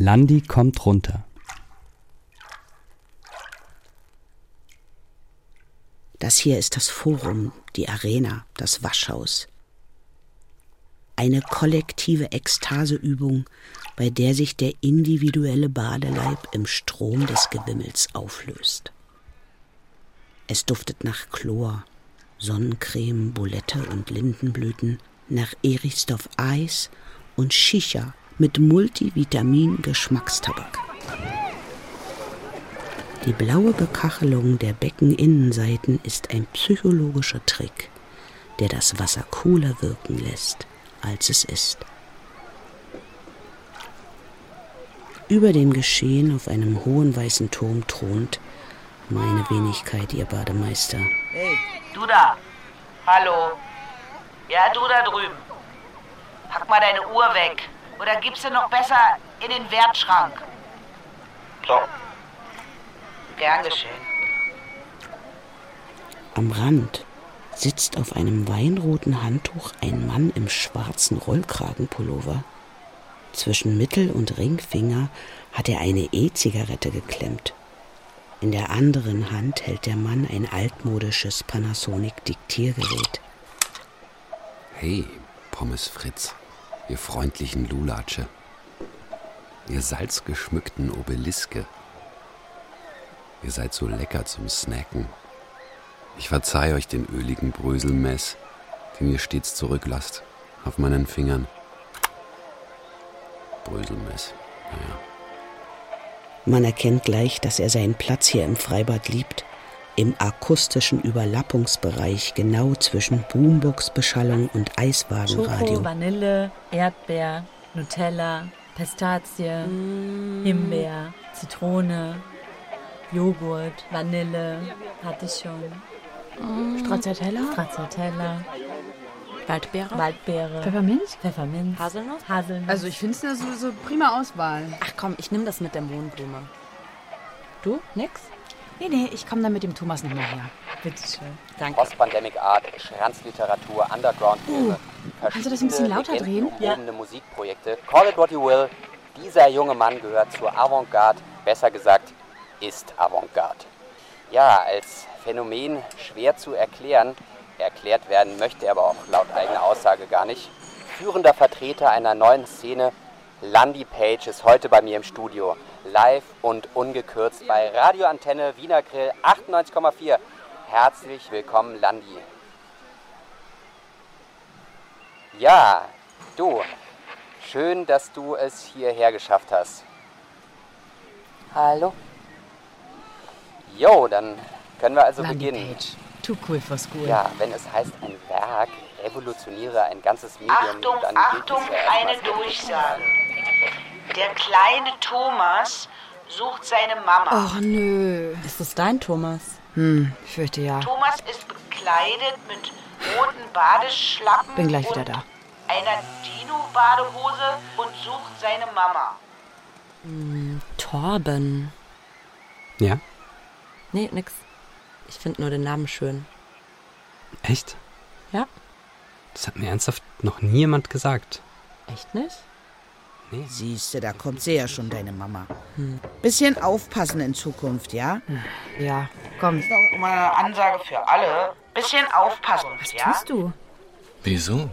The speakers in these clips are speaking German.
Landi kommt runter. Das hier ist das Forum, die Arena, das Waschhaus. Eine kollektive Ekstaseübung, bei der sich der individuelle Badeleib im Strom des Gewimmels auflöst. Es duftet nach Chlor, Sonnencreme, Bulette und Lindenblüten, nach Erichsdorf Eis und Shisha mit Multivitamin-Geschmackstabak. Die blaue Bekachelung der Beckeninnenseiten ist ein psychologischer Trick, der das Wasser cooler wirken lässt, als es ist. Über dem Geschehen auf einem hohen weißen Turm thront meine Wenigkeit, ihr Bademeister. Hey, du da. Hallo. Ja, du da drüben. Pack mal deine Uhr weg. Oder gibst du noch besser in den Wertschrank? So. Gern geschehen. Am Rand sitzt auf einem weinroten Handtuch ein Mann im schwarzen Rollkragenpullover. Zwischen Mittel- und Ringfinger hat er eine E-Zigarette geklemmt. In der anderen Hand hält der Mann ein altmodisches Panasonic-Diktiergerät. Hey, Pommes Fritz, ihr freundlichen Lulatsche, ihr salzgeschmückten Obeliske. Ihr seid so lecker zum Snacken. Ich verzeih euch den öligen Bröselmess, den ihr stets zurücklasst, auf meinen Fingern. Bröselmess, naja. Man erkennt gleich, dass er seinen Platz hier im Freibad liebt, im akustischen Überlappungsbereich genau zwischen Boombox-Beschallung und Eiswagenradio. Schoko, Vanille, Erdbeer, Nutella, Pistazie, Himbeer, Zitrone, Joghurt, Vanille, hatte ich schon. Stracciatella? Stracciatella, Waldbeere? Waldbeere, Pfefferminz? Pfefferminz, Haselnuss? Haselnuss. Also ich finde es eine so, so prima Auswahl. Ach komm, ich nehme das mit der Mohnblume. Du? Nix? Nee, nee, ich komme dann mit dem Thomas nochmal her. bitteschön. Danke. Post-Pandemic Art, Schranzliteratur, Underground-Filme, kannst du das ein bisschen lauter drehen? legendenumwobene Musikprojekte. Call it what you will. Dieser junge Mann gehört zur Avantgarde, besser gesagt, ist Avantgarde. Ja, als Phänomen schwer zu erklären, erklärt werden möchte er aber auch laut eigener Aussage gar nicht. Führender Vertreter einer neuen Szene, Landy Page, ist heute bei mir im Studio. Live und ungekürzt bei Radioantenne Wiener Grill 98,4. Herzlich willkommen, Landy. Ja, du. Schön, dass du es hierher geschafft hast. Hallo. Jo, dann können wir also Landy beginnen. Page. Too cool for school. Ja, wenn es heißt, ein Werk revolutioniere ein ganzes Medium, Achtung, dann Achtung, gilt es ja eine Durchsage. Der kleine Thomas sucht seine Mama. Ach nö. Ist das dein Thomas? Hm, ich fürchte ja. Thomas ist bekleidet mit roten Badeschlappen Bin gleich wieder und da. einer Dino-Badehose und sucht seine Mama. Torben. Ja? Nee, nix. Ich finde nur den Namen schön. Echt? Ja. Das hat mir ernsthaft noch nie jemand gesagt. Echt nicht? Siehste, da kommt sie ja schon, deine Mama. Bisschen aufpassen in Zukunft, ja? Ja, komm. Mal eine Ansage für alle. Bisschen aufpassen, ja? Tust du? Wieso?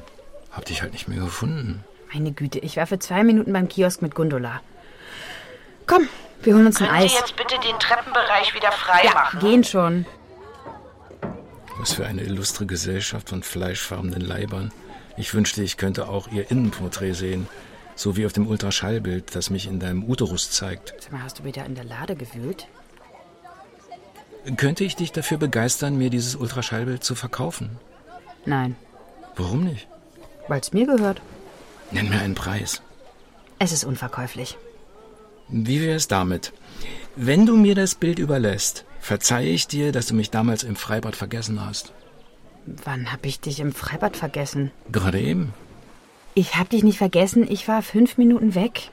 Hab dich halt nicht mehr gefunden. Meine Güte, ich war für zwei Minuten beim Kiosk mit Gondola. Komm, wir holen uns ein Eis. jetzt bitte den Treppenbereich wieder frei Ja, machen? gehen schon. Was für eine illustre Gesellschaft von fleischfarbenen Leibern. Ich wünschte, ich könnte auch ihr Innenporträt sehen. So wie auf dem Ultraschallbild, das mich in deinem Uterus zeigt. Sag mal, hast du wieder in der Lade gewühlt? Könnte ich dich dafür begeistern, mir dieses Ultraschallbild zu verkaufen? Nein, Warum nicht? weil es mir gehört. Nenn mir einen Preis. Es ist unverkäuflich. Wie wäre es damit? Wenn du mir das Bild überlässt, verzeihe ich dir, dass du mich damals im Freibad vergessen hast. Wann hab ich dich im Freibad vergessen? Gerade eben. Ich hab dich nicht vergessen, ich war fünf Minuten weg.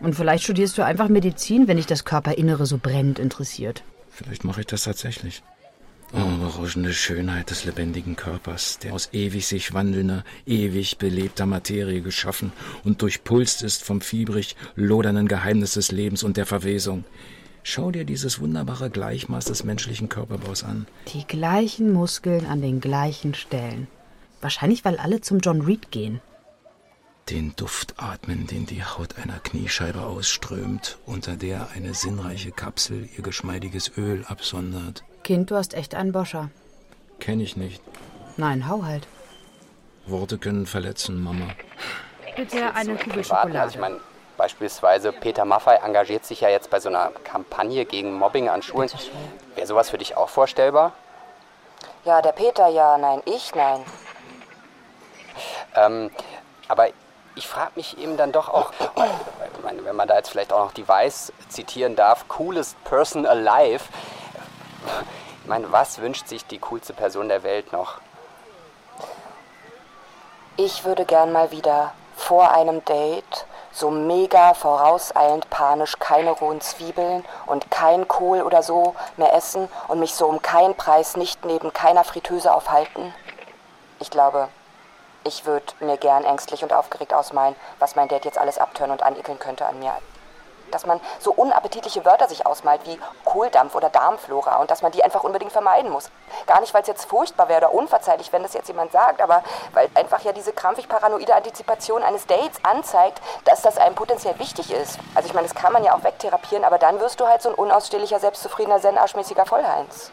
Und vielleicht studierst du einfach Medizin, wenn dich das Körperinnere so brennend interessiert. Vielleicht mache ich das tatsächlich. Oh, berauschende Schönheit des lebendigen Körpers, der aus ewig sich wandelnder, ewig belebter Materie geschaffen und durchpulst ist vom fiebrig lodernden Geheimnis des Lebens und der Verwesung. Schau dir dieses wunderbare Gleichmaß des menschlichen Körperbaus an. Die gleichen Muskeln an den gleichen Stellen. Wahrscheinlich, weil alle zum John Reed gehen. Den Duft atmen, den die Haut einer Kniescheibe ausströmt, unter der eine sinnreiche Kapsel ihr geschmeidiges Öl absondert. Kind, du hast echt einen Boscher. Kenn ich nicht. Nein, hau halt. Worte können verletzen, Mama. Bitte eine Kugel Privaten, also ich meine, beispielsweise Peter Maffei engagiert sich ja jetzt bei so einer Kampagne gegen Mobbing an Schulen. Wäre sowas für dich auch vorstellbar? Ja, der Peter ja, nein, ich nein. Ähm, aber ich frage mich eben dann doch auch, wenn man da jetzt vielleicht auch noch die Weiß zitieren darf, coolest person alive. Ich meine, was wünscht sich die coolste Person der Welt noch? Ich würde gern mal wieder vor einem Date so mega vorauseilend panisch keine rohen Zwiebeln und kein Kohl oder so mehr essen und mich so um keinen Preis nicht neben keiner Fritteuse aufhalten. Ich glaube, ich würde mir gern ängstlich und aufgeregt ausmalen, was mein Dad jetzt alles abtören und anekeln könnte an mir. Dass man so unappetitliche Wörter sich ausmalt wie Kohldampf oder Darmflora und dass man die einfach unbedingt vermeiden muss. Gar nicht, weil es jetzt furchtbar wäre oder unverzeihlich, wenn das jetzt jemand sagt, aber weil einfach ja diese krampfig paranoide Antizipation eines Dates anzeigt, dass das einem potenziell wichtig ist. Also ich meine, das kann man ja auch wegtherapieren, aber dann wirst du halt so ein unausstehlicher, selbstzufriedener, zen-arschmäßiger Vollheinz.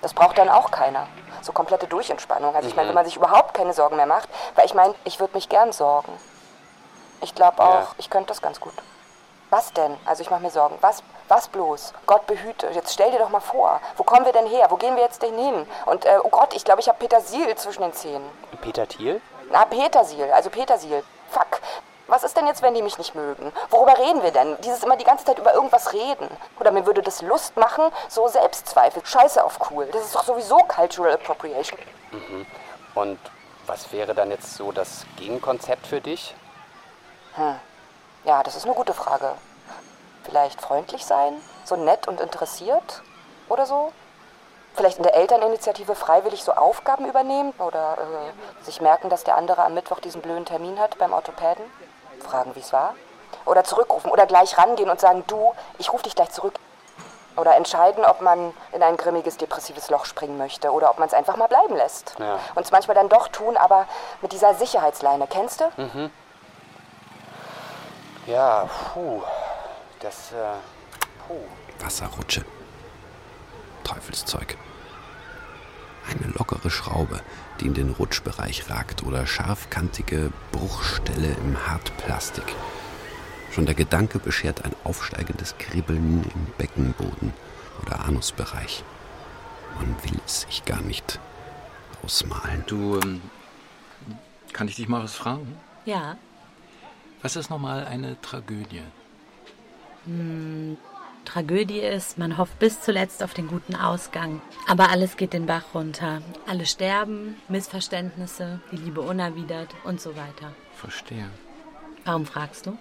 Das braucht dann auch keiner. So komplette Durchentspannung. Also ich meine, wenn man sich überhaupt keine Sorgen mehr macht, weil ich meine, ich würde mich gern sorgen. Ich glaube auch, Ja. ich könnte das ganz gut. Was denn? Also ich mache mir Sorgen. Was, was bloß? Gott behüte. Jetzt stell dir doch mal vor. Wo kommen wir denn her? Wo gehen wir jetzt denn hin? Und äh, oh Gott, ich glaube, ich habe Petersil zwischen den Zähnen. Peter Thiel? Na, Petersil. Also Petersil. Fuck. Was ist denn jetzt, wenn die mich nicht mögen? Worüber reden wir denn? Dieses immer die ganze Zeit über irgendwas reden. Oder mir würde das Lust machen, so Selbstzweifel. Scheiße auf cool. Das ist doch sowieso Cultural Appropriation. Mhm. Und was wäre dann jetzt so das Gegenkonzept für dich? Hm. Ja, das ist eine gute Frage. Vielleicht freundlich sein? So nett und interessiert? Oder so? Vielleicht in der Elterninitiative freiwillig so Aufgaben übernehmen? Oder äh, sich merken, dass der andere am Mittwoch diesen blöden Termin hat beim Orthopäden? Fragen, wie es war? Oder zurückrufen oder gleich rangehen und sagen, du, ich rufe dich gleich zurück. Oder entscheiden, ob man in ein grimmiges, depressives Loch springen möchte oder ob man es einfach mal bleiben lässt. Ja. Und es manchmal dann doch tun, aber mit dieser Sicherheitsleine. Kennst du? Mhm. Ja, puh. Das, äh, puh. Wasserrutsche. Teufelszeug. Eine lockere Schraube, die in den Rutschbereich ragt oder scharfkantige Bruchstelle im Hartplastik. Schon der Gedanke beschert ein aufsteigendes Kribbeln im Beckenboden oder Anusbereich. Man will es sich gar nicht ausmalen. Du, ähm, kann ich dich mal was fragen? Ja. Was ist nochmal eine Tragödie? Hm, Tragödie ist, man hofft bis zuletzt auf den guten Ausgang. Aber alles geht den Bach runter. Alle sterben, Missverständnisse, die Liebe unerwidert und so weiter. Verstehe. Warum fragst du?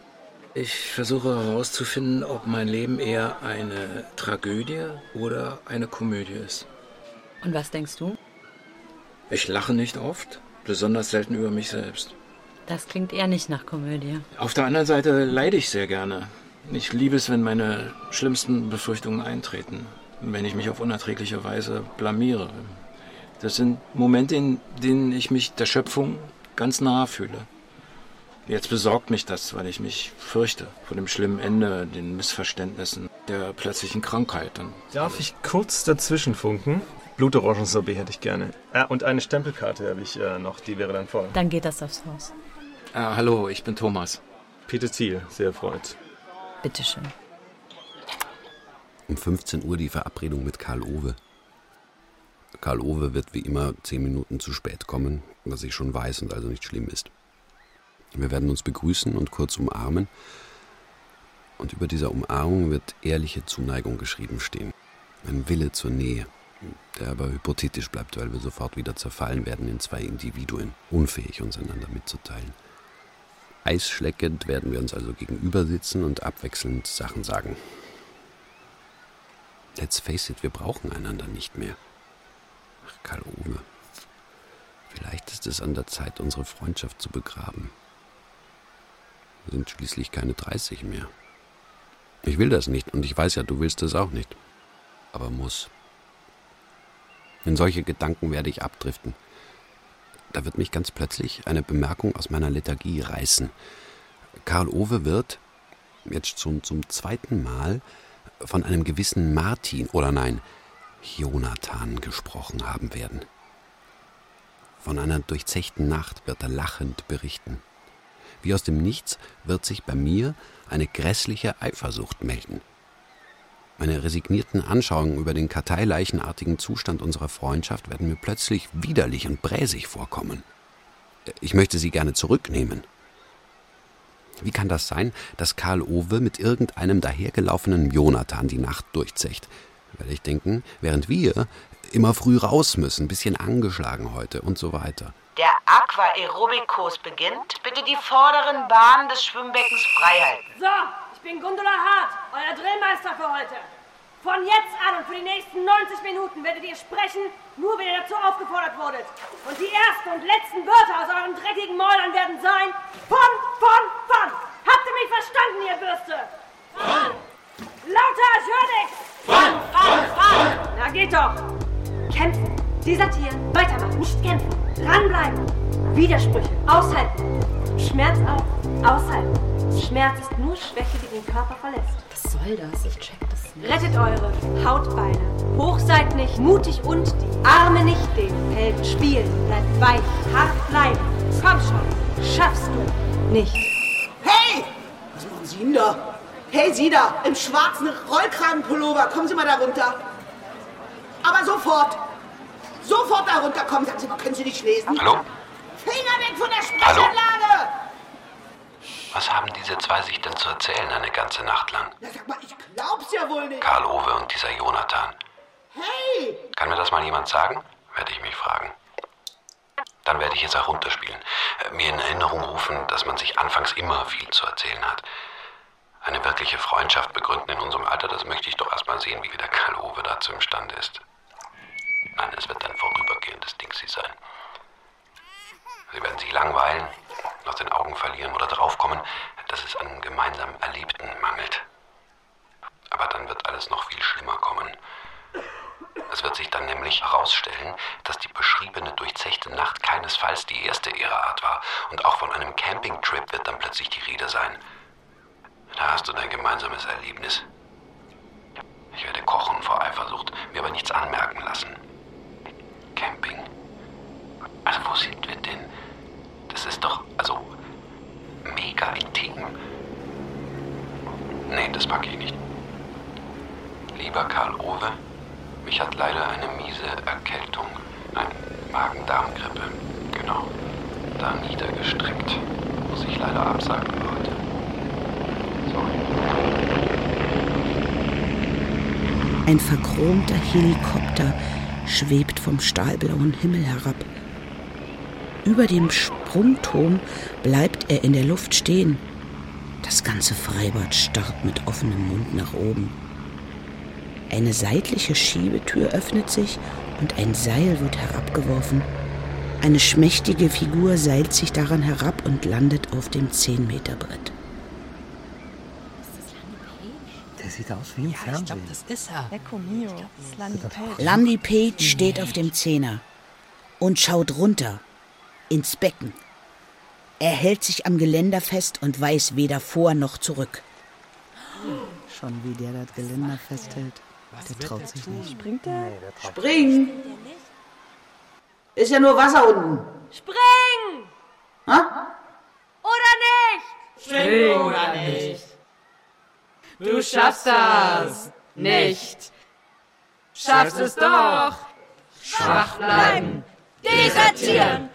Ich versuche herauszufinden, ob mein Leben eher eine Tragödie oder eine Komödie ist. Und was denkst du? Ich lache nicht oft, besonders selten über mich selbst. Das klingt eher nicht nach Komödie. Auf der anderen Seite leide ich sehr gerne. Ich liebe es, wenn meine schlimmsten Befürchtungen eintreten, wenn ich mich auf unerträgliche Weise blamiere. Das sind Momente, in denen ich mich der Schöpfung ganz nahe fühle. Jetzt besorgt mich das, weil ich mich fürchte vor dem schlimmen Ende, den Missverständnissen, der plötzlichen Krankheit. Und Darf ich kurz dazwischen funken? Blutorangensorbet hätte ich gerne. Ah, und eine Stempelkarte habe ich äh, noch, die wäre dann voll. Dann geht das aufs Haus. Ah, hallo, ich bin Thomas. Peter Thiel, sehr erfreut. Bitteschön. Um 15 Uhr die Verabredung mit Karl Owe. Karl Owe wird wie immer zehn Minuten zu spät kommen, was ich schon weiß und also nicht schlimm ist. Wir werden uns begrüßen und kurz umarmen. Und über dieser Umarmung wird ehrliche Zuneigung geschrieben stehen. Ein Wille zur Nähe, der aber hypothetisch bleibt, weil wir sofort wieder zerfallen werden in zwei Individuen, unfähig uns einander mitzuteilen. Eisschleckend werden wir uns also gegenüber sitzen und abwechselnd Sachen sagen. Let's face it, wir brauchen einander nicht mehr. Karl-Uwe, vielleicht ist es an der Zeit, unsere Freundschaft zu begraben. Wir sind schließlich keine 30 mehr. Ich will das nicht und ich weiß ja, du willst es auch nicht. Aber muss. In solche Gedanken werde ich abdriften. Da wird mich ganz plötzlich eine Bemerkung aus meiner Lethargie reißen. Karl Owe wird, jetzt schon zum zweiten Mal, von einem gewissen Martin oder nein, Jonathan gesprochen haben werden. Von einer durchzechten Nacht wird er lachend berichten. Wie aus dem Nichts wird sich bei mir eine grässliche Eifersucht melden. Meine resignierten Anschauungen über den karteileichenartigen Zustand unserer Freundschaft werden mir plötzlich widerlich und bräsig vorkommen. Ich möchte sie gerne zurücknehmen. Wie kann das sein, dass Karl Owe mit irgendeinem dahergelaufenen Jonathan die Nacht durchzecht? Werde ich denken, während wir immer früh raus müssen, bisschen angeschlagen heute und so weiter. Der Aquaerobikkurs beginnt. Bitte die vorderen Bahnen des Schwimmbeckens freihalten. So, ich bin Gundula Hart, euer Drillmeister für heute. Von jetzt an und für die nächsten 90 Minuten werdet ihr sprechen, nur wenn ihr dazu aufgefordert wurdet. Und die ersten und letzten Wörter aus euren dreckigen Mäulern werden sein von, von, von. Habt ihr mich verstanden, ihr Bürste? Von. Lauter, ich hör nichts. Von, von, von. Na geht doch. Kämpfen, desertieren, weitermachen, nicht kämpfen. Dranbleiben. Widersprüche, aushalten. Schmerz auf, aushalten. Schmerz ist nur Schwäche, die den Körper verlässt. Was soll das? Ich check das nicht. Rettet eure Hautbeine. Hoch seid nicht, mutig und die Arme nicht den Helden spielen. Bleibt weich, hart bleiben. Komm schon, schaffst du nicht. Hey! Was machen Sie denn da? Hey, Sie da, im schwarzen Rollkragenpullover, kommen Sie mal da runter. Aber sofort. Sofort da runter kommen. Sagen Sie mal, können Sie nicht lesen? Hallo? Finger weg von der! Was haben diese zwei sich denn zu erzählen eine ganze Nacht lang? Na, sag mal, ich glaub's ja wohl nicht. Karl Owe und dieser Jonathan. Hey! Kann mir das mal jemand sagen? Werde ich mich fragen. Dann werde ich es auch runterspielen. Äh, Mir in Erinnerung rufen, dass man sich anfangs immer viel zu erzählen hat. Eine wirkliche Freundschaft begründen in unserem Alter, das möchte ich doch erstmal sehen, wie der Karl Owe dazu imstande ist. Nein, es wird ein vorübergehendes Dingsi sein. Sie werden sich langweilen, aus den Augen verlieren oder draufkommen, dass es an gemeinsam Erlebten mangelt. Aber dann wird alles noch viel schlimmer kommen. Es wird sich dann nämlich herausstellen, dass die beschriebene durchzechte Nacht keinesfalls die erste ihrer Art war. Und auch von einem Campingtrip wird dann plötzlich die Rede sein. Da hast du dein gemeinsames Erlebnis. Ich werde kochen vor Eifersucht, mir aber nichts anmerken lassen. Camping. Also wo sind wir denn? Das ist doch, also, mega intim. Nee, das ich nicht. Lieber Karl Owe, mich hat leider eine miese Erkältung, ein Magen-Darm-Grippe, genau, da niedergestreckt. Muss ich leider absagen für heute. Ein verchromter Helikopter schwebt vom stahlblauen Himmel herab. Über dem Sprungturm bleibt er in der Luft stehen. Das ganze Freibad starrt mit offenem Mund nach oben. Eine seitliche Schiebetür öffnet sich und ein Seil wird herabgeworfen. Eine schmächtige Figur seilt sich daran herab und landet auf dem 10-Meter-Brett. Der sieht aus wie im Fernsehen. das ist er. Ecco mio, das ist Landy Page. Landy Page steht auf dem Zehner und schaut runter ins Becken. Er hält sich am Geländer fest und weiß weder vor noch zurück. Schon wie der das Geländer festhält. Der traut sich nicht. Springt der? Spring! Ist ja nur Wasser unten. Spring! Ha? Oder nicht? Spring oder nicht. Du schaffst das nicht. Schaffst es doch. Schwach bleiben. Desertieren!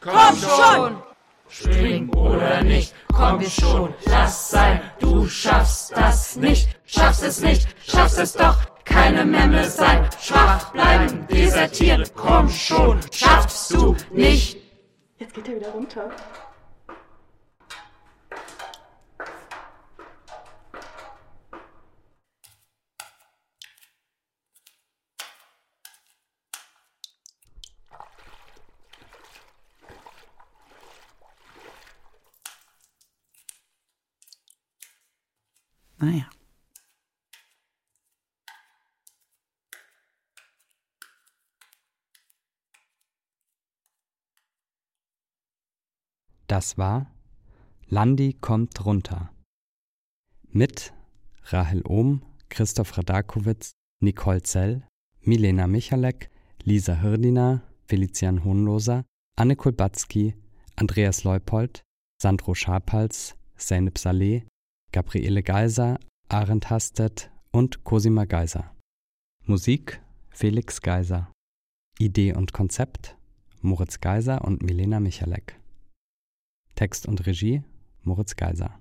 Komm schon. Spring oder nicht. Komm schon. Lass sein. Du schaffst das nicht. Schaffst es nicht. Schaffst es doch. Keine Memme sein. Schwach bleiben. Desertieren. Komm schon. Schaffst du nicht. Jetzt geht er wieder runter. Naja. Das war Landi kommt runter. Mit Rahel Ohm, Christoph Radakowitz, Nicole Zell, Milena Michalek, Lisa Hirdiner, Felician Hohnloser, Anne Kulbatzky, Andreas Leupold, Sandro Scharpals, Zeynep Saleh, Gabriele Geiser, Arend Hastet und Cosima Geiser. Musik Felix Geiser. Idee und Konzept Moritz Geiser und Milena Michalek. Text und Regie Moritz Geiser.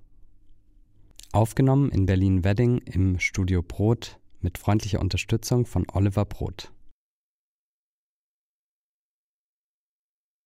Aufgenommen in Berlin-Wedding im Studio Brot mit freundlicher Unterstützung von Oliver Brot.